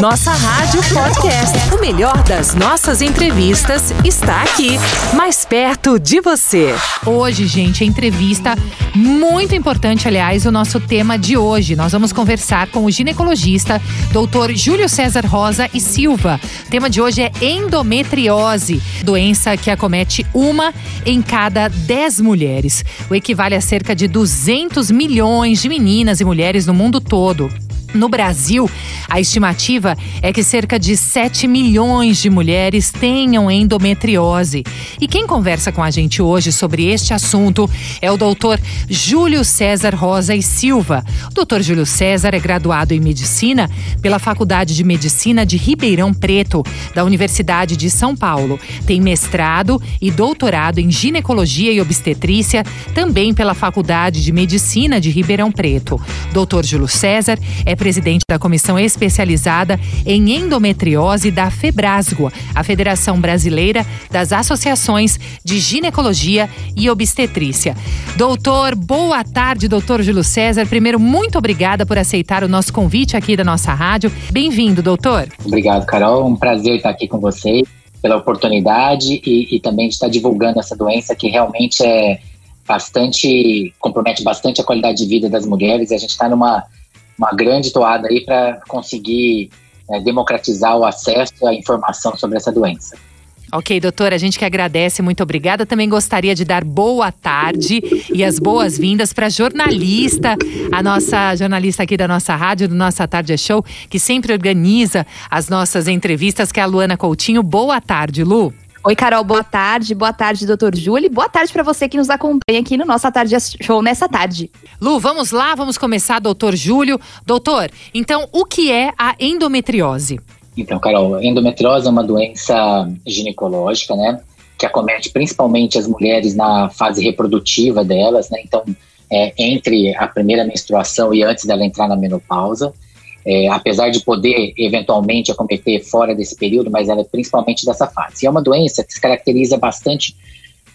Nossa Rádio Podcast. O melhor das nossas entrevistas está aqui, mais perto de você. Hoje, gente, a entrevista muito importante, aliás, o nosso tema de hoje. Nós vamos conversar com o ginecologista, doutor Júlio César Rosa e Silva. O tema de hoje é endometriose, doença que acomete uma em cada dez mulheres. O equivale a cerca de 200 milhões de meninas e mulheres no mundo todo. No Brasil, a estimativa é que cerca de 7 milhões de mulheres tenham endometriose. E quem conversa com a gente hoje sobre este assunto é o doutor Júlio César Rosa e Silva. O doutor Júlio César é graduado em medicina pela Faculdade de Medicina de Ribeirão Preto, da Universidade de São Paulo. Tem mestrado e doutorado em ginecologia e obstetrícia, também pela Faculdade de Medicina de Ribeirão Preto. Doutor Júlio César é presidente da comissão especializada em endometriose da Febrasgo, a Federação Brasileira das Associações de Ginecologia e Obstetrícia. Doutor, boa tarde, doutor Júlio César. Primeiro, muito obrigada por aceitar o nosso convite aqui da nossa rádio. Bem-vindo, doutor. Obrigado, Carol. Um prazer estar aqui com vocês pela oportunidade e, e também de estar divulgando essa doença que realmente é bastante compromete bastante a qualidade de vida das mulheres. E a gente está numa uma grande toada aí para conseguir é, democratizar o acesso à informação sobre essa doença. Ok, doutora, a gente que agradece, muito obrigada. Também gostaria de dar boa tarde e as boas-vindas para a jornalista, a nossa jornalista aqui da nossa rádio, do Nossa Tarde é Show, que sempre organiza as nossas entrevistas, que é a Luana Coutinho. Boa tarde, Lu. Oi, Carol, boa tarde. Boa tarde, doutor Júlio. Boa tarde para você que nos acompanha aqui no Nossa Tarde Show nessa tarde. Lu, vamos lá, vamos começar, doutor Júlio. Doutor, então, o que é a endometriose? Então, Carol, a endometriose é uma doença ginecológica, né? Que acomete principalmente as mulheres na fase reprodutiva delas, né? Então, é, entre a primeira menstruação e antes dela entrar na menopausa é, apesar de poder eventualmente acometer fora desse período, mas ela é principalmente dessa fase. E é uma doença que se caracteriza bastante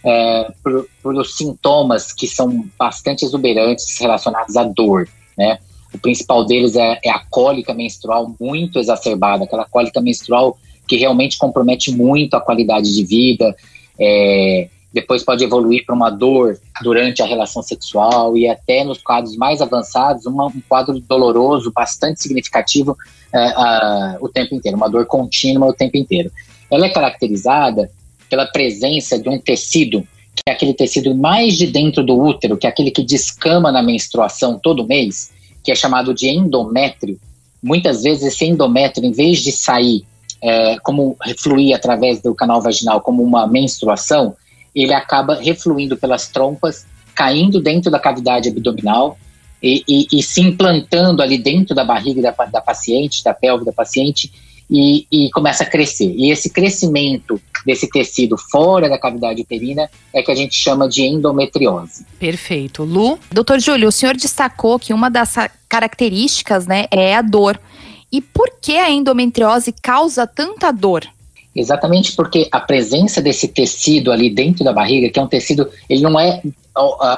é, por, por sintomas que são bastante exuberantes relacionados à dor, né? O principal deles é, é, a cólica menstrual muito exacerbada, aquela cólica menstrual que realmente compromete muito a qualidade de vida, é, depois pode evoluir para uma dor durante a relação sexual e até nos quadros mais avançados, uma, um quadro doloroso bastante significativo uh, uh, o tempo inteiro, uma dor contínua o tempo inteiro. Ela é caracterizada pela presença de um tecido, que é aquele tecido mais de dentro do útero, que é aquele que descama na menstruação todo mês, que é chamado de endométrio. Muitas vezes esse endométrio, em vez de sair é, como fluir através do canal vaginal como uma menstruação, ele acaba refluindo pelas trompas, caindo dentro da cavidade abdominal e, e, e se implantando ali dentro da barriga da, da paciente, da pelve da paciente, e, e, começa a crescer. E esse crescimento desse tecido fora da cavidade uterina é que a gente chama de endometriose. Perfeito. Lu? Doutor Júlio, o senhor destacou que uma das características né, é a dor. E por que a endometriose causa tanta dor? Exatamente porque a presença desse tecido ali dentro da barriga, que é um tecido, ele não é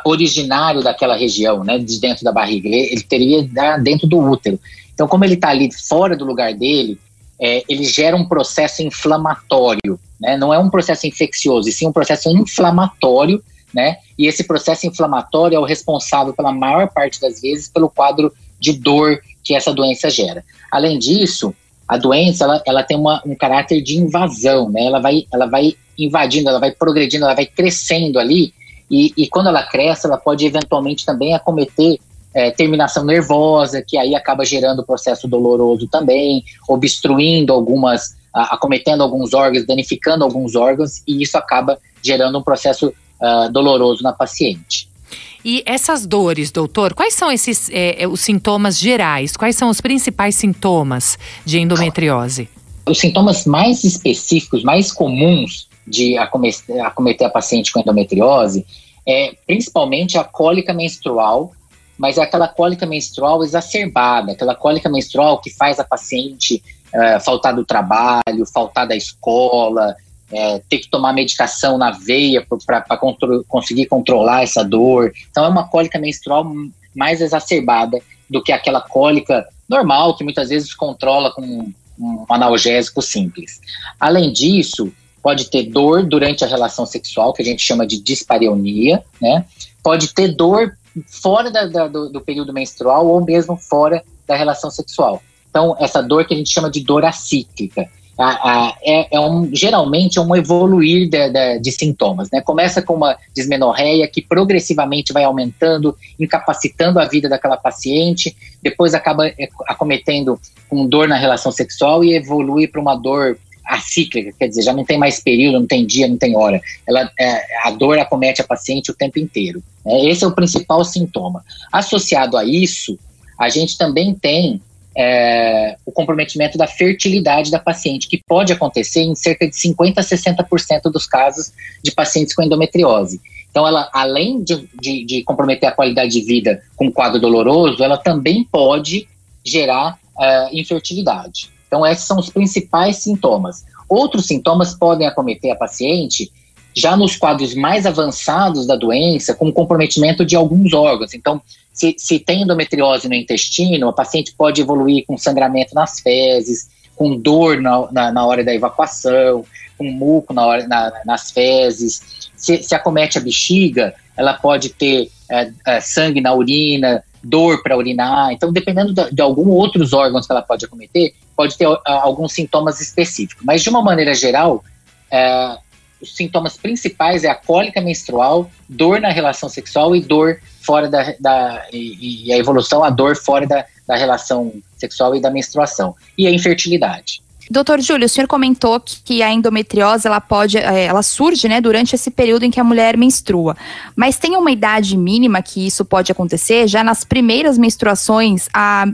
originário daquela região, né, de dentro da barriga, ele, ele teria dentro do útero. Então, como ele está ali fora do lugar dele, é, ele gera um processo inflamatório, né, não é um processo infeccioso, e sim um processo inflamatório, né, e esse processo inflamatório é o responsável pela maior parte das vezes pelo quadro de dor que essa doença gera. Além disso, a doença ela, ela tem uma, um caráter de invasão, né? Ela vai, ela vai invadindo, ela vai progredindo, ela vai crescendo ali e, e quando ela cresce, ela pode eventualmente também acometer é, terminação nervosa, que aí acaba gerando processo doloroso também, obstruindo algumas, acometendo alguns órgãos, danificando alguns órgãos e isso acaba gerando um processo uh, doloroso na paciente. E essas dores, doutor, quais são esses é, é, os sintomas gerais? Quais são os principais sintomas de endometriose? Os sintomas mais específicos, mais comuns de acometer, acometer a paciente com endometriose é principalmente a cólica menstrual, mas é aquela cólica menstrual exacerbada, aquela cólica menstrual que faz a paciente uh, faltar do trabalho, faltar da escola, é, ter que tomar medicação na veia para contro conseguir controlar essa dor. Então é uma cólica menstrual mais exacerbada do que aquela cólica normal, que muitas vezes controla com um analgésico simples. Além disso, pode ter dor durante a relação sexual, que a gente chama de dispareunia, né? Pode ter dor fora da, da, do, do, período menstrual ou mesmo fora da relação sexual. Então, essa dor que a gente chama de dor acíclica. A, a, é, é, um, geralmente é um evoluir de, de, de, sintomas. Né? Começa com uma dismenorreia que progressivamente vai aumentando, incapacitando a vida daquela paciente, depois acaba é, acometendo com dor na relação sexual e evolui para uma dor acíclica, quer dizer, já não tem mais período, não tem dia, não tem hora. Ela, é, a dor acomete a paciente o tempo inteiro. É, esse é o principal sintoma. Associado a isso, a gente também tem é, o comprometimento da fertilidade da paciente, que pode acontecer em cerca de 50% a 60% dos casos de pacientes com endometriose. Então, ela, além de, de, de, comprometer a qualidade de vida com quadro doloroso, ela também pode gerar uh, infertilidade. Então, esses são os principais sintomas. Outros sintomas podem acometer a paciente já nos quadros mais avançados da doença, com comprometimento de alguns órgãos. Então, se, se tem endometriose no intestino, a paciente pode evoluir com sangramento nas fezes, com dor na, na, na hora da evacuação, com muco na hora, na, nas fezes. Se, se acomete a bexiga, ela pode ter é, é, sangue na urina, dor para urinar. Então, dependendo de, de alguns outros órgãos que ela pode acometer, pode ter uh, alguns sintomas específicos. Mas, de uma maneira geral, uh, os sintomas principais é a cólica menstrual, dor na relação sexual e dor fora da, da e, e, a evolução, a dor fora da, da relação sexual e da menstruação. E a infertilidade. Doutor Júlio, o senhor comentou que a endometriose ela pode, é, ela surge, né, durante esse período em que a mulher menstrua. Mas tem uma idade mínima que isso pode acontecer? Já nas primeiras menstruações, a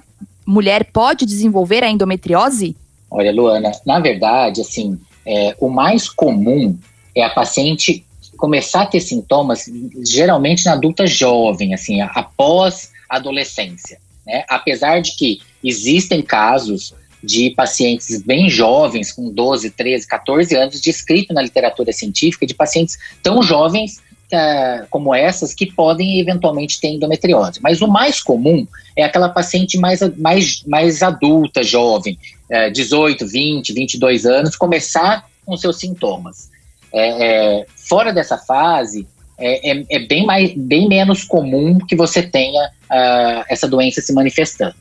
mulher pode desenvolver a endometriose? Olha, Luana, na verdade, assim, é, o mais comum é a paciente começar a ter sintomas, geralmente na adulta jovem, assim, após a adolescência. Né? Apesar de que existem casos de pacientes bem jovens, com 12, 13, 14 anos, descrito na literatura científica, de pacientes tão jovens uh, como essas que podem eventualmente ter endometriose. Mas o mais comum é aquela paciente mais, mais, mais adulta, jovem, uh, 18, 20, 22 anos, começar com seus sintomas. É, é, fora dessa fase, é, é, é, bem, mais, bem menos comum que você tenha uh, essa doença se manifestando.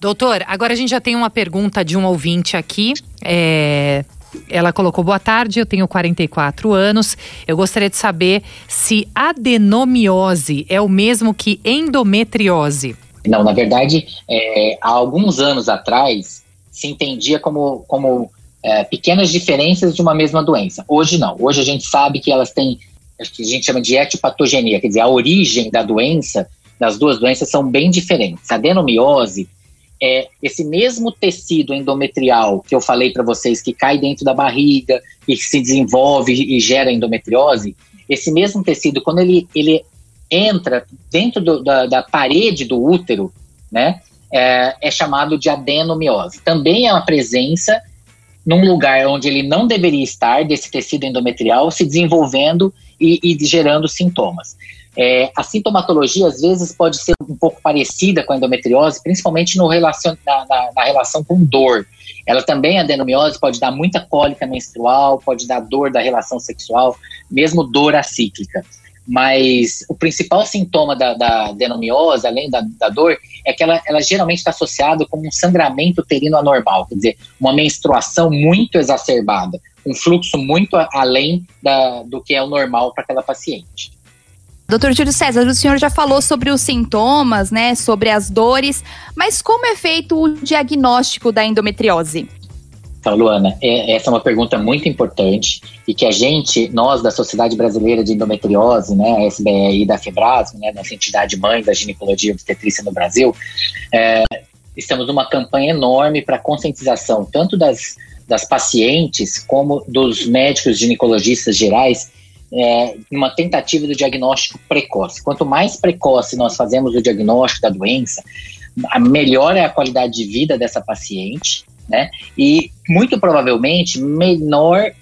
Doutor, agora a gente já tem uma pergunta de um ouvinte aqui. É, ela colocou boa tarde, eu tenho 44 anos. Eu gostaria de saber se adenomiose é o mesmo que endometriose. Não, na verdade, é, há alguns anos atrás se entendia como, como é, pequenas diferenças de uma mesma doença. Hoje não. Hoje a gente sabe que elas têm, que a gente chama de etiopatogenia, quer dizer, a origem da doença, das duas doenças são bem diferentes. A adenomiose é esse mesmo tecido endometrial que eu falei para vocês, que cai dentro da barriga e que se desenvolve e gera endometriose, esse mesmo tecido, quando ele, ele entra dentro do, da, da parede do útero, né, é, é chamado de adenomiose. Também é uma presença num lugar onde ele não deveria estar, desse tecido endometrial, se desenvolvendo e, e gerando sintomas. É, a sintomatologia, às vezes, pode ser um pouco parecida com a endometriose, principalmente no relacion, na, na, na, relação com dor. Ela também, a adenomiose, pode dar muita cólica menstrual, pode dar dor da relação sexual, mesmo dor acíclica. Mas o principal sintoma da, da além da, da dor, é que ela, ela geralmente está associada com um sangramento uterino anormal, quer dizer, uma menstruação muito exacerbada, um fluxo muito além da, do que é o normal para aquela paciente. Doutor Júlio César, o senhor já falou sobre os sintomas, né, sobre as dores, mas como é feito o diagnóstico da endometriose? Então, Luana, é, essa é uma pergunta muito importante e que a gente, nós da Sociedade Brasileira de Endometriose, né, a SBE e da FEBRAS, né, nossa entidade mãe da ginecologia obstetrícia no Brasil, é, estamos numa campanha enorme para conscientização tanto das, das pacientes como dos médicos ginecologistas gerais é, uma tentativa do diagnóstico precoce. Quanto mais precoce nós fazemos o diagnóstico da doença, melhor é a qualidade de vida dessa paciente né? E muito provavelmente menor é,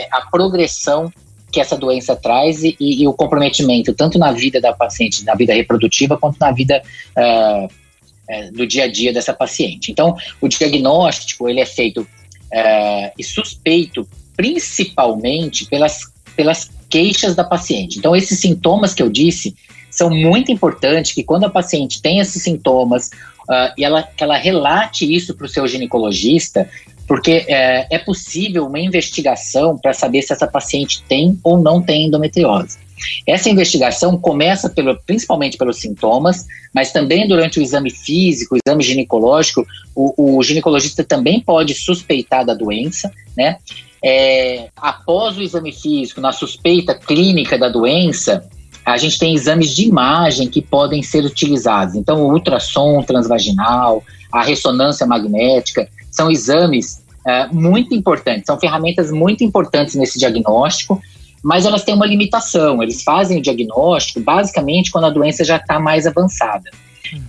é a progressão que essa doença traz e, e, o comprometimento tanto na vida da paciente, na vida reprodutiva, quanto na vida uh, do dia a dia dessa paciente. Então, o diagnóstico ele é feito é, e suspeito principalmente pelas, pelas queixas da paciente. Então, esses sintomas que eu disse são muito importantes, que quando a paciente tem esses sintomas uh, e ela, que ela relate isso para o seu ginecologista, porque é, é possível uma investigação para saber se essa paciente tem ou não tem endometriose. Essa investigação começa pelo, principalmente pelos sintomas, mas também durante o exame físico, o exame ginecológico, o, o ginecologista também pode suspeitar da doença, né? É, após o exame físico, na suspeita clínica da doença, a gente tem exames de imagem que podem ser utilizados. Então, o ultrassom transvaginal, a ressonância magnética, são exames é, muito importantes, são ferramentas muito importantes nesse diagnóstico mas elas têm uma limitação. Eles fazem o diagnóstico basicamente quando a doença já está mais avançada.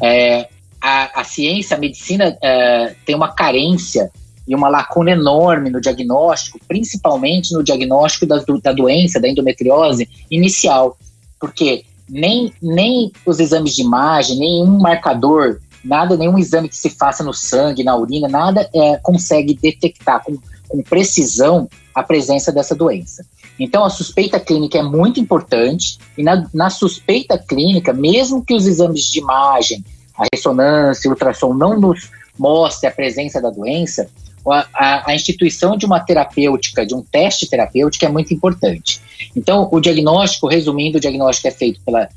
É, a, a, ciência, a medicina é, tem uma carência e uma lacuna enorme no diagnóstico, principalmente no diagnóstico da, da doença, da endometriose inicial, porque nem, nem os exames de imagem, nenhum marcador, nada, nenhum exame que se faça no sangue, na urina, nada é, consegue detectar com, com precisão a presença dessa doença. Então, a suspeita clínica é muito importante, e na, na suspeita clínica, mesmo que os exames de imagem, a ressonância, o ultrassom não nos mostre a presença da doença, a, a, instituição de uma terapêutica, de um teste terapêutico é muito importante. Então, o diagnóstico, resumindo, o diagnóstico é feito pela,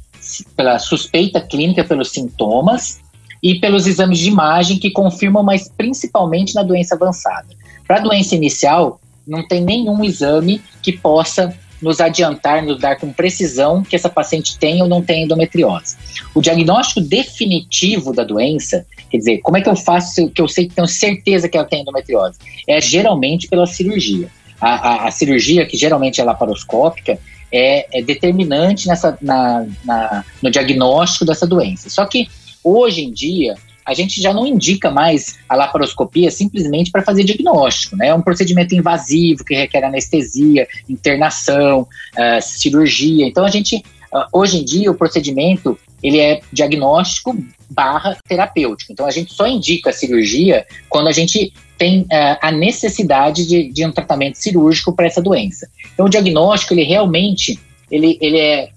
pela suspeita clínica, pelos sintomas e pelos exames de imagem que confirmam, mas principalmente na doença avançada. Para a doença inicial, não tem nenhum exame que possa nos adiantar, nos dar com precisão que essa paciente tem ou não tem endometriose. O diagnóstico definitivo da doença, quer dizer, como é que eu faço que eu sei que tenho certeza que ela tem endometriose? É geralmente pela cirurgia. A, a, a cirurgia, que geralmente é laparoscópica, é, é determinante nessa, na, na, no diagnóstico dessa doença. Só que hoje em dia, a gente já não indica mais a laparoscopia simplesmente para fazer diagnóstico, né? É um procedimento invasivo que requer anestesia, internação, uh, cirurgia. Então a gente, uh, hoje em dia, o procedimento ele é diagnóstico barra terapêutico. Então a gente só indica a cirurgia quando a gente tem uh, a necessidade de, de um tratamento cirúrgico para essa doença. Então o diagnóstico ele realmente ele, ele é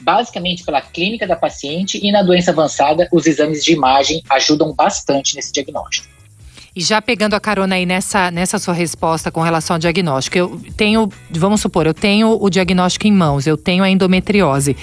basicamente pela clínica da paciente e na doença avançada, os exames de imagem ajudam bastante nesse diagnóstico. E já pegando a carona aí nessa, nessa sua resposta com relação ao diagnóstico, eu tenho, vamos supor, eu tenho o diagnóstico em mãos, eu tenho a endometriose.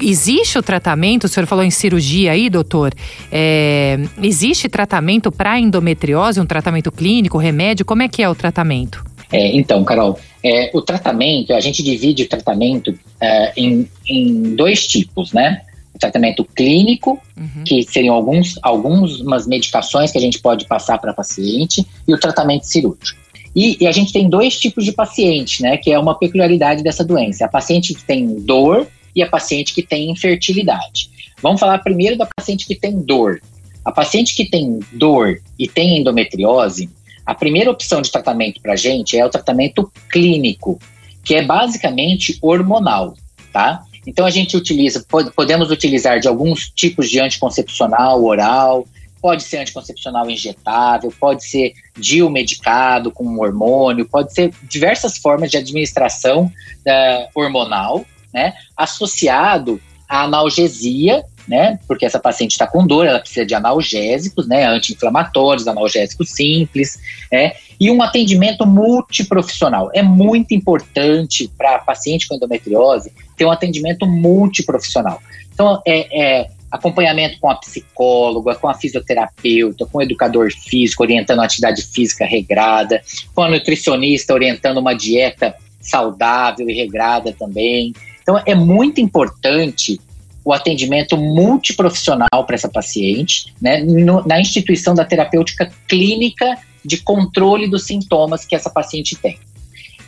Existe o tratamento? O senhor falou em cirurgia aí, doutor. É, existe tratamento para endometriose, um tratamento clínico, remédio? Como é que é o tratamento? É, então, Carol, é, o tratamento, a gente divide o tratamento é, em, em dois tipos, né? O tratamento clínico, uhum. que seriam alguns, algumas medicações que a gente pode passar para paciente, e o tratamento cirúrgico. E, e, a gente tem dois tipos de paciente, né? Que é uma peculiaridade dessa doença. A paciente que tem dor e a paciente que tem infertilidade. Vamos falar primeiro da paciente que tem dor. A paciente que tem dor e tem endometriose, a primeira opção de tratamento para a gente é o tratamento clínico, que é basicamente hormonal, tá? Então a gente utiliza, podemos utilizar de alguns tipos de anticoncepcional oral, pode ser anticoncepcional injetável, pode ser DIU medicado com um hormônio, pode ser diversas formas de administração uh, hormonal, né, associado à analgesia né? Porque essa paciente está com dor, ela precisa de analgésicos, né? Anti-inflamatórios, analgésicos simples, né? E um atendimento multiprofissional. É muito importante para paciente com endometriose ter um atendimento multiprofissional. Então, é, é acompanhamento com a psicóloga, com a fisioterapeuta, com o educador físico, orientando a atividade física regrada, com a nutricionista orientando uma dieta saudável e regrada também. Então, é muito importante o atendimento multiprofissional para essa paciente, né, no, na instituição da terapêutica clínica de controle dos sintomas que essa paciente tem.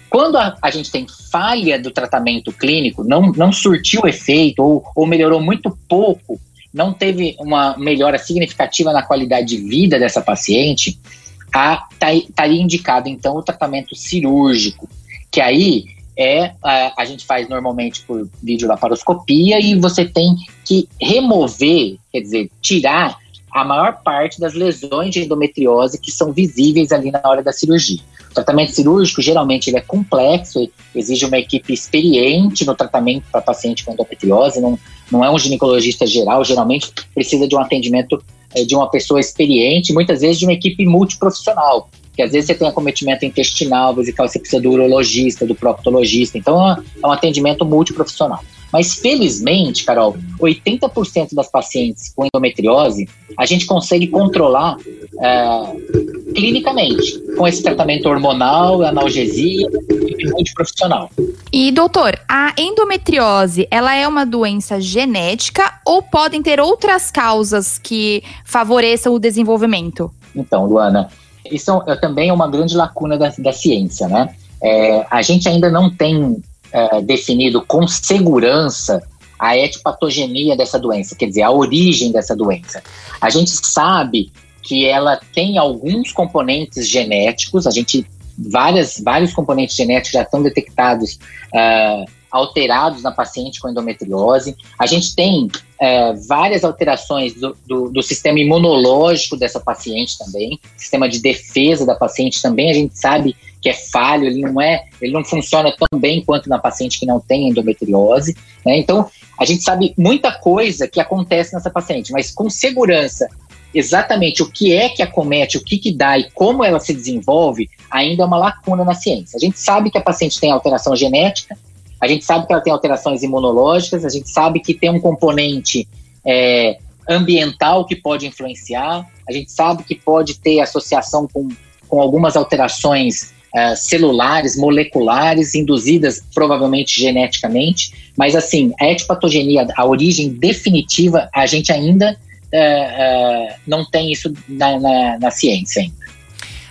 Quando a, a gente tem falha do tratamento clínico, não, não surtiu efeito ou, ou melhorou muito pouco, não teve uma melhora significativa na qualidade de vida dessa paciente, estaria tá, tá indicado então o tratamento cirúrgico, que aí é a, a gente faz normalmente por videolaparoscopia e você tem que remover, quer dizer, tirar a maior parte das lesões de endometriose que são visíveis ali na hora da cirurgia. O tratamento cirúrgico, geralmente, ele é complexo, exige uma equipe experiente no tratamento para paciente com endometriose, não, não é um ginecologista geral, geralmente precisa de um atendimento é, de uma pessoa experiente, muitas vezes de uma equipe multiprofissional, que às vezes você tem acometimento intestinal, vesical, você precisa do urologista, do proctologista, então é um atendimento multiprofissional. Mas felizmente, Carol, 80% das pacientes com endometriose a gente consegue controlar é, clinicamente com esse tratamento hormonal, analgesia e multiprofissional. E doutor, a endometriose, ela é uma doença genética ou podem ter outras causas que favoreçam o desenvolvimento? Então, Luana, isso é também uma grande lacuna da, da ciência, né? É, a gente ainda não tem é, definido com segurança a etiopatogenia dessa doença, quer dizer, a origem dessa doença. A gente sabe que ela tem alguns componentes genéticos, a gente várias, vários componentes genéticos já estão detectados uh, alterados na paciente com endometriose. A gente tem uh, várias alterações do, do, do, sistema imunológico dessa paciente também, sistema de defesa da paciente também. A gente sabe que é falho, ele não é, ele não funciona tão bem quanto na paciente que não tem endometriose. Né? Então, a gente sabe muita coisa que acontece nessa paciente, mas com segurança exatamente o que é que acomete, o que, que dá e como ela se desenvolve, ainda é uma lacuna na ciência. A gente sabe que a paciente tem alteração genética, a gente sabe que ela tem alterações imunológicas, a gente sabe que tem um componente é, ambiental que pode influenciar, a gente sabe que pode ter associação com, com algumas alterações uh, celulares, moleculares, induzidas provavelmente geneticamente, mas assim, a etiopatogenia, a origem definitiva, a gente ainda uh, uh, não tem isso na, na, na ciência ainda.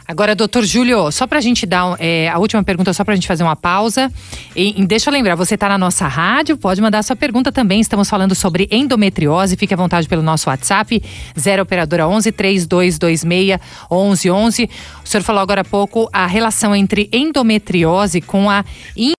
Agora, doutor Júlio, só para a gente dar é, a última pergunta, só para a gente fazer uma pausa. E, e deixa eu lembrar, você está na nossa rádio, pode mandar sua pergunta também. Estamos falando sobre endometriose. Fique à vontade pelo nosso WhatsApp, 0 operadora 11 3226 1111. O senhor falou agora há pouco a relação entre endometriose com a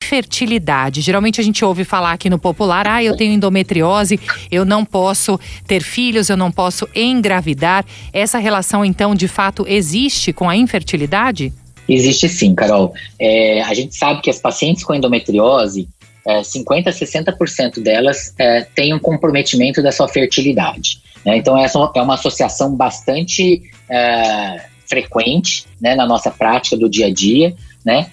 infertilidade. Geralmente a gente ouve falar aqui no popular: ah, eu tenho endometriose, eu não posso ter filhos, eu não posso engravidar. Essa relação, então, de fato, existe com a infertilidade? Existe sim, Carol. É, a gente sabe que as pacientes com endometriose, é, 50% a 60% delas é, têm um comprometimento da sua fertilidade. Né? Então, essa é uma associação bastante é, frequente né, na nossa prática do dia a dia, né?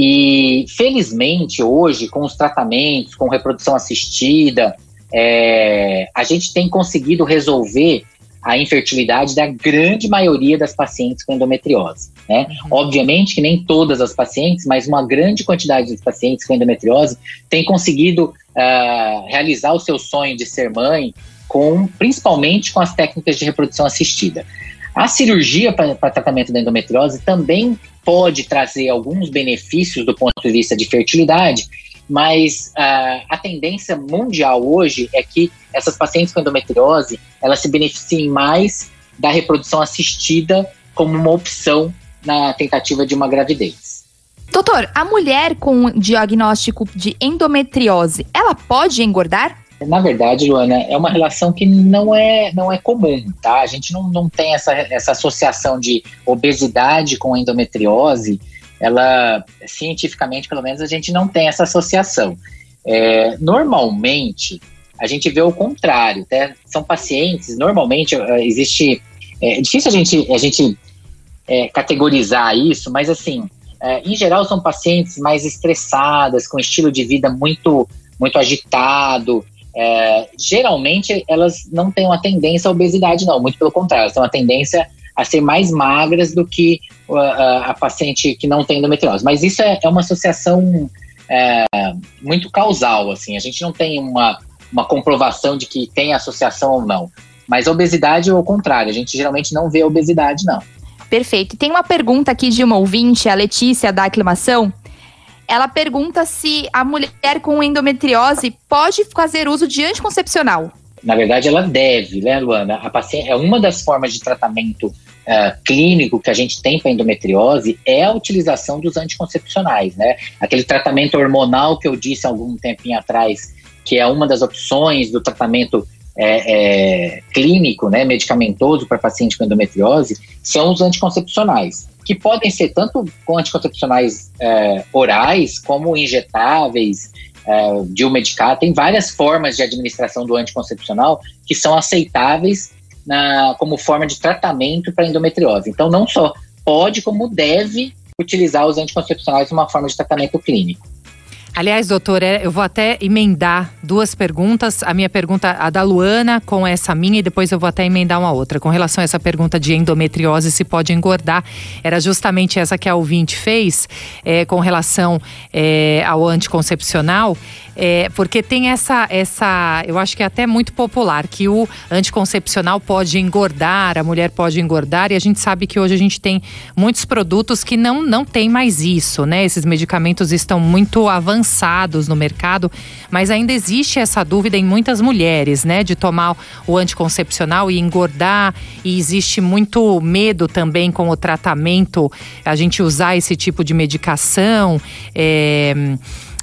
E felizmente hoje, com os tratamentos, com reprodução assistida, é, a gente tem conseguido resolver a infertilidade da grande maioria das pacientes com endometriose. Né? Uhum. Obviamente que nem todas as pacientes, mas uma grande quantidade de pacientes com endometriose tem conseguido uh, realizar o seu sonho de ser mãe, com, principalmente com as técnicas de reprodução assistida. A cirurgia para tratamento da endometriose também pode trazer alguns benefícios do ponto de vista de fertilidade, mas uh, a tendência mundial hoje é que essas pacientes com endometriose elas se beneficiem mais da reprodução assistida como uma opção na tentativa de uma gravidez. Doutor, a mulher com diagnóstico de endometriose, ela pode engordar? Na verdade, Luana, é uma relação que não é, não é comum, tá? A gente não, não tem essa, essa associação de obesidade com endometriose ela cientificamente, pelo menos, a gente não tem essa associação. É, normalmente, a gente vê o contrário, né? São pacientes, normalmente é, existe. É difícil a gente, a gente é, categorizar isso, mas assim, é, em geral são pacientes mais estressadas, com estilo de vida muito, muito agitado. É, geralmente elas não têm uma tendência à obesidade, não, muito pelo contrário, elas têm uma tendência a ser mais magras do que a, a paciente que não tem endometriose. Mas isso é, é uma associação é, muito causal, assim. A gente não tem uma, uma comprovação de que tem associação ou não. Mas obesidade é o contrário. A gente geralmente não vê obesidade, não. Perfeito. Tem uma pergunta aqui de uma ouvinte, a Letícia da Aclimação. Ela pergunta se a mulher com endometriose pode fazer uso de anticoncepcional. Na verdade, ela deve, né, Luana? A paciente, é uma das formas de tratamento uh, clínico que a gente tem para endometriose é a utilização dos anticoncepcionais, né? Aquele tratamento hormonal que eu disse algum tempinho atrás, que é uma das opções do tratamento é, é, clínico, né, medicamentoso para paciente com endometriose, são os anticoncepcionais, que podem ser tanto anticoncepcionais é, orais como injetáveis, é, de um medicado. Tem várias formas de administração do anticoncepcional que são aceitáveis na, como forma de tratamento para endometriose. Então, não só pode, como deve utilizar os anticoncepcionais como uma forma de tratamento clínico. Aliás, doutor, é, eu vou até emendar duas perguntas. A minha pergunta, a da Luana, com essa minha, e depois eu vou até emendar uma outra. Com relação a essa pergunta de endometriose, se pode engordar, era justamente essa que a ouvinte fez, é, com relação é, ao anticoncepcional. É, porque tem essa, essa, eu acho que é até muito popular, que o anticoncepcional pode engordar, a mulher pode engordar, e a gente sabe que hoje a gente tem muitos produtos que não, não tem mais isso, né? Esses medicamentos estão muito avançados no mercado, mas ainda existe essa dúvida em muitas mulheres, né? De tomar o anticoncepcional e engordar, e existe muito medo também com o tratamento, a gente usar esse tipo de medicação. É,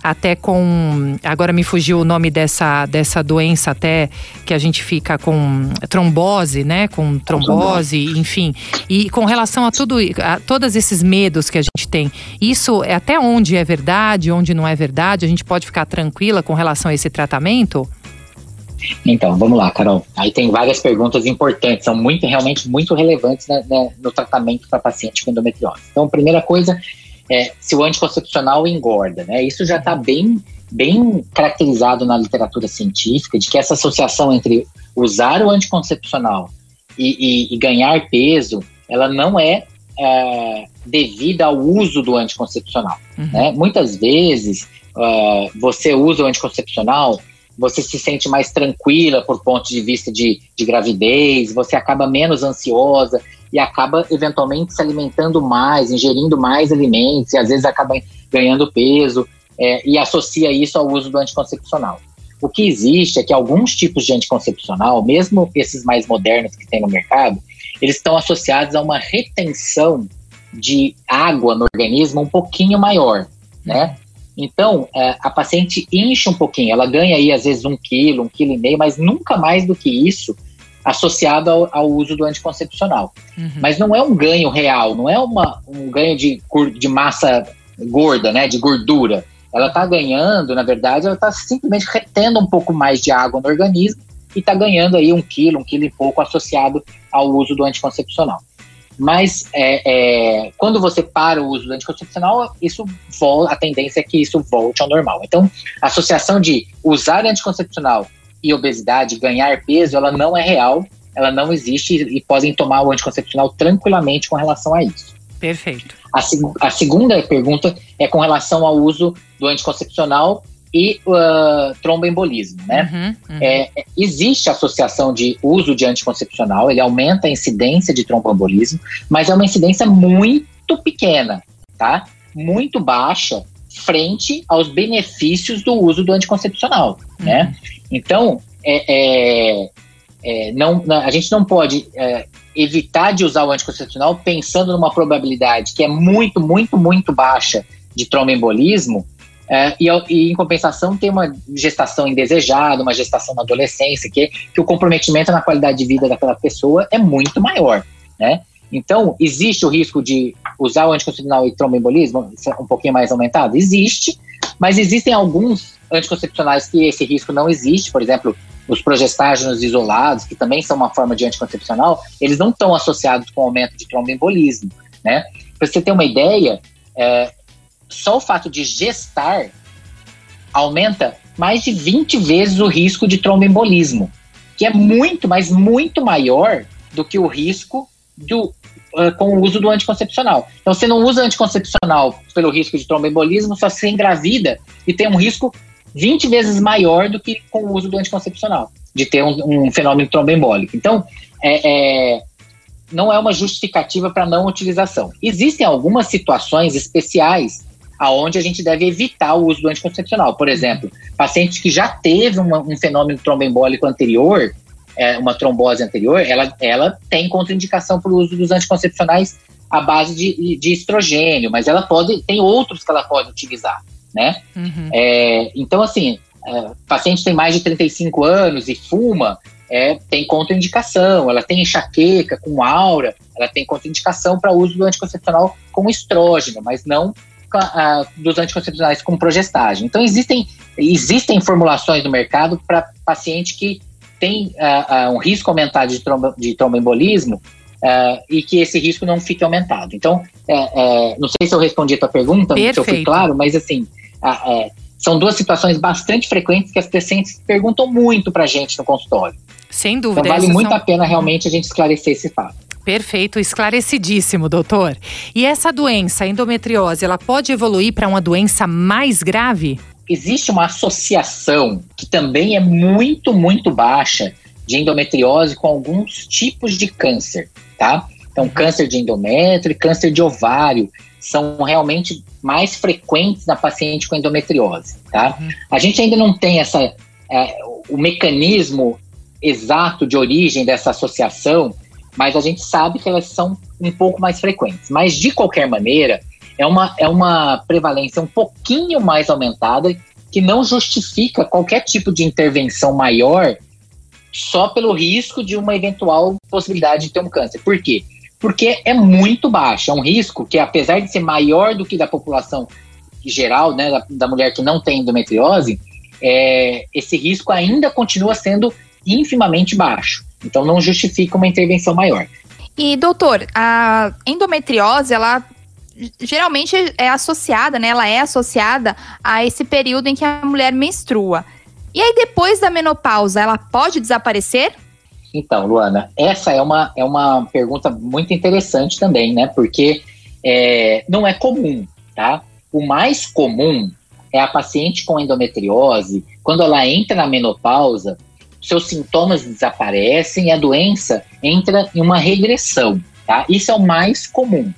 até com. Agora me fugiu o nome dessa, dessa doença, até que a gente fica com trombose, né? Com trombose, enfim. E com relação a tudo, a todos esses medos que a gente tem, isso é até onde é verdade, onde não é verdade? A gente pode ficar tranquila com relação a esse tratamento? Então, vamos lá, Carol. Aí tem várias perguntas importantes, são muito, realmente muito relevantes né, né, no tratamento para paciente com endometriose. Então, primeira coisa é, se o anticoncepcional engorda, né? Isso já está bem, bem caracterizado na literatura científica, de que essa associação entre usar o anticoncepcional e, e, e ganhar peso, ela não é, é devida ao uso do anticoncepcional. Uhum. Né? Muitas vezes, uh, você usa o anticoncepcional você se sente mais tranquila por ponto de vista de, de gravidez, você acaba menos ansiosa, e acaba eventualmente se alimentando mais, ingerindo mais alimentos e às vezes acaba ganhando peso é, e associa isso ao uso do anticoncepcional. O que existe é que alguns tipos de anticoncepcional, mesmo esses mais modernos que tem no mercado, eles estão associados a uma retenção de água no organismo um pouquinho maior, né? Então, é, a paciente incha um pouquinho, ela ganha aí às vezes um quilo, um quilo e meio, mas nunca mais do que isso associado ao, ao uso do anticoncepcional. Uhum. Mas não é um ganho real, não é uma, um ganho de, de massa gorda, né, de gordura. Ela está ganhando, na verdade, ela está simplesmente retendo um pouco mais de água no organismo e está ganhando aí um quilo, um quilo e pouco associado ao uso do anticoncepcional. Mas é, é, quando você para o uso do anticoncepcional, isso volta, a tendência é que isso volte ao normal. Então, a associação de usar anticoncepcional e obesidade, ganhar peso, ela não é real, ela não existe e podem tomar o anticoncepcional tranquilamente com relação a isso. Perfeito. A, a segunda pergunta é com relação ao uso do anticoncepcional e uh, tromboembolismo, né? Uhum, uhum. É, existe associação de uso de anticoncepcional, ele aumenta a incidência de tromboembolismo, mas é uma incidência muito pequena, tá? Muito baixa frente aos benefícios do uso do anticoncepcional, uhum. né? Então, é, é, é, não, a gente não pode é, evitar de usar o anticoncepcional pensando numa probabilidade que é muito, muito, muito baixa de tromboembolismo é, e, e, em compensação tem uma gestação indesejada, uma gestação na adolescência, que, que o comprometimento na qualidade de vida daquela pessoa é muito maior, né? Então, existe o risco de usar o anticoncepcional e tromboembolismo um pouquinho mais aumentado? Existe, mas existem alguns anticoncepcionais que esse risco não existe, por exemplo, os progestágenos isolados, que também são uma forma de anticoncepcional, eles não estão associados com aumento de tromboembolismo, né? Para você ter uma ideia, é, só o fato de gestar aumenta mais de 20 vezes o risco de tromboembolismo, que é muito, mas muito maior do que o risco do, uh, com o uso do anticoncepcional. Então, você não usa anticoncepcional pelo risco de tromboembolismo, só se engravida e tem um risco 20 vezes maior do que com o uso do anticoncepcional, de ter um, um fenômeno tromboembólico. Então, é, é, não é uma justificativa para não utilização. Existem algumas situações especiais aonde a gente deve evitar o uso do anticoncepcional. Por exemplo, paciente que já teve uma, um fenômeno tromboembólico anterior, é, uma trombose anterior, ela, ela tem contraindicação para o uso dos anticoncepcionais à base de, de estrogênio, mas ela pode, tem outros que ela pode utilizar né? Uhum. É, então, assim, é, paciente tem mais de 35 anos e fuma, é, tem contraindicação, ela tem enxaqueca com aura, ela tem contraindicação para uso do anticoncepcional com estrógeno, mas não uh, dos anticoncepcionais com progestagem. Então existem, existem formulações no mercado para paciente que tem uh, uh, um risco aumentado de, trombo, de tromboembolismo e que esse risco não fique aumentado. Então, é, é, não sei se eu respondi a tua pergunta, Perfeito. se eu fui claro, mas assim, é, são duas situações bastante frequentes que as pacientes perguntam muito para a gente no consultório. Sem dúvida. Então vale muito são... a pena realmente a gente esclarecer esse fato. Perfeito, esclarecidíssimo, doutor. E essa doença, a endometriose, ela pode evoluir para uma doença mais grave? Existe uma associação que também é muito, muito baixa de endometriose com alguns tipos de câncer, tá? Então, câncer de endométrio e câncer de ovário são realmente mais frequentes na paciente com endometriose, tá? Uhum. A gente ainda não tem essa, é, o mecanismo exato de origem dessa associação, mas a gente sabe que elas são um pouco mais frequentes. Mas, de qualquer maneira, é uma, é uma prevalência um pouquinho mais aumentada que não justifica qualquer tipo de intervenção maior só pelo risco de uma eventual possibilidade de ter um câncer. Por quê? Porque é muito baixo, é um risco que, apesar de ser maior do que da população geral, né, da, da mulher que não tem endometriose, é, esse risco ainda continua sendo infimamente baixo. Então não justifica uma intervenção maior. E doutor, a endometriose, ela geralmente é associada, né? Ela é associada a esse período em que a mulher menstrua. E aí depois da menopausa, ela pode desaparecer? Então, Luana, essa é uma, é uma pergunta muito interessante também, né? Porque é, não é comum, tá? O mais comum é a paciente com endometriose, quando ela entra na menopausa, seus sintomas desaparecem e a doença entra em uma regressão, tá? Isso é o mais comum.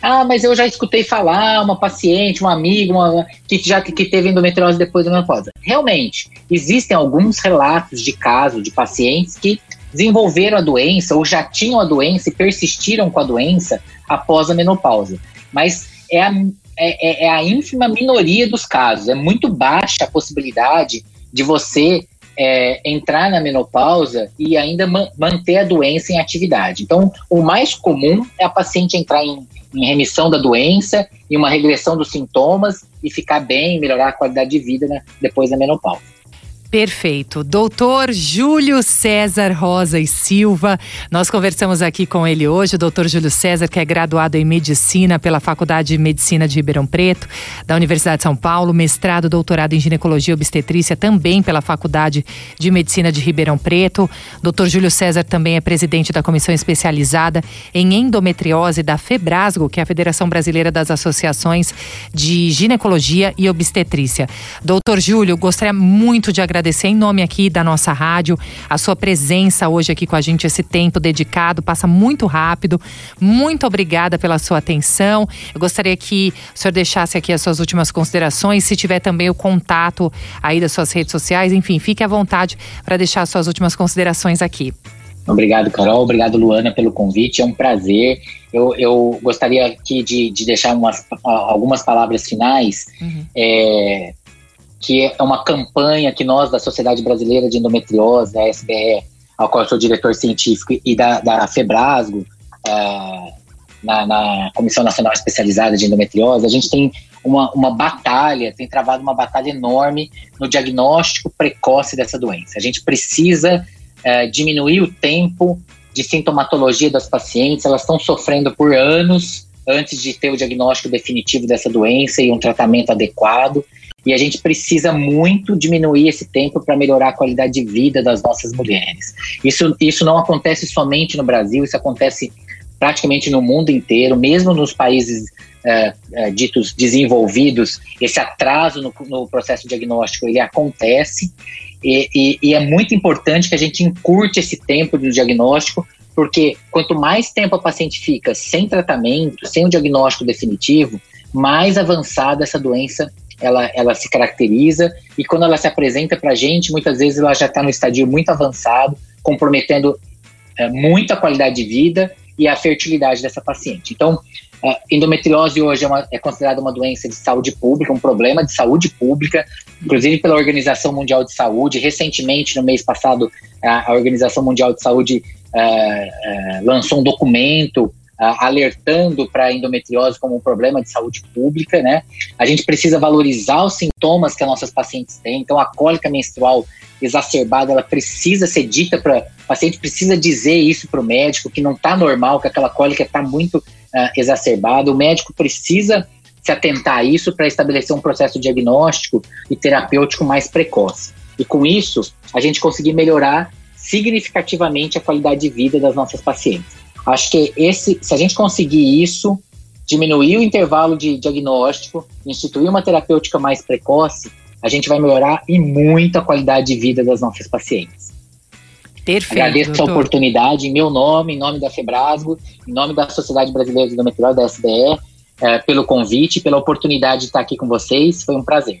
Ah, mas eu já escutei falar uma paciente, um amigo, uma, que já que teve endometriose depois da menopausa. Realmente, existem alguns relatos de casos de pacientes que desenvolveram a doença ou já tinham a doença e persistiram com a doença após a menopausa. Mas é a, é, é, é a ínfima minoria dos casos. É muito baixa a possibilidade de você é, entrar na menopausa e ainda man manter a doença em atividade. Então, o mais comum é a paciente entrar em, em remissão da doença e uma regressão dos sintomas e ficar bem, melhorar a qualidade de vida né, depois da menopausa. Perfeito. Doutor Júlio César Rosa e Silva. Nós conversamos aqui com ele hoje, o doutor Júlio César, que é graduado em Medicina pela Faculdade de Medicina de Ribeirão Preto, da Universidade de São Paulo, mestrado, doutorado em Ginecologia e Obstetrícia também pela Faculdade de Medicina de Ribeirão Preto. Doutor Júlio César também é presidente da Comissão Especializada em Endometriose da FEBRASGO, que é a Federação Brasileira das Associações de Ginecologia e Obstetrícia. Doutor Júlio, gostaria muito de agradecer agradecer em nome aqui da nossa rádio a sua presença hoje aqui com a gente, esse tempo dedicado, passa muito rápido. Muito obrigada pela sua atenção. Eu gostaria que o senhor deixasse aqui as suas últimas considerações, se tiver também o contato aí das suas redes sociais, enfim, fique à vontade para deixar as suas últimas considerações aqui. Obrigado, Carol. Obrigado, Luana, pelo convite. É um prazer. Eu, eu gostaria aqui de, de deixar umas, algumas palavras finais. Uhum. É, que é uma campanha que nós, da Sociedade Brasileira de Endometriose, a SBE, ao qual eu sou diretor científico, e da, da FEBRASGO, uh, na, na, Comissão Nacional Especializada de Endometriose, a gente tem uma, uma batalha, tem travado uma batalha enorme no diagnóstico precoce dessa doença. A gente precisa uh, diminuir o tempo de sintomatologia das pacientes, elas estão sofrendo por anos antes de ter o diagnóstico definitivo dessa doença e um tratamento adequado. E a gente precisa muito diminuir esse tempo para melhorar a qualidade de vida das nossas mulheres. Isso, isso não acontece somente no Brasil, isso acontece praticamente no mundo inteiro, mesmo nos países é, é, ditos desenvolvidos, esse atraso no, no, processo diagnóstico ele acontece e, e, e, é muito importante que a gente encurte esse tempo do diagnóstico, porque quanto mais tempo a paciente fica sem tratamento, sem o diagnóstico definitivo, mais avançada essa doença ela, ela se caracteriza e quando ela se apresenta para a gente, muitas vezes ela já está no estadio muito avançado, comprometendo é, muita qualidade de vida e a fertilidade dessa paciente. Então, a endometriose hoje é, uma, é considerada uma doença de saúde pública, um problema de saúde pública, inclusive pela Organização Mundial de Saúde. Recentemente, no mês passado, a, a Organização Mundial de Saúde uh, uh, lançou um documento alertando para a endometriose como um problema de saúde pública, né? A gente precisa valorizar os sintomas que as nossas pacientes têm. Então, a cólica menstrual exacerbada, ela precisa ser dita para o paciente precisa dizer isso para o médico que não está normal, que aquela cólica está muito uh, exacerbada. O médico precisa se atentar a isso para estabelecer um processo diagnóstico e terapêutico mais precoce. E com isso, a gente conseguir melhorar significativamente a qualidade de vida das nossas pacientes. Acho que esse, se a gente conseguir isso, diminuir o intervalo de diagnóstico, instituir uma terapêutica mais precoce, a gente vai melhorar e muito a qualidade de vida das nossas pacientes. Perfeito. Agradeço doutor. a oportunidade, em meu nome, em nome da Febrasgo, em nome da Sociedade Brasileira de Endometriose, da SBE, é, pelo convite, pela oportunidade de estar aqui com vocês. Foi um prazer.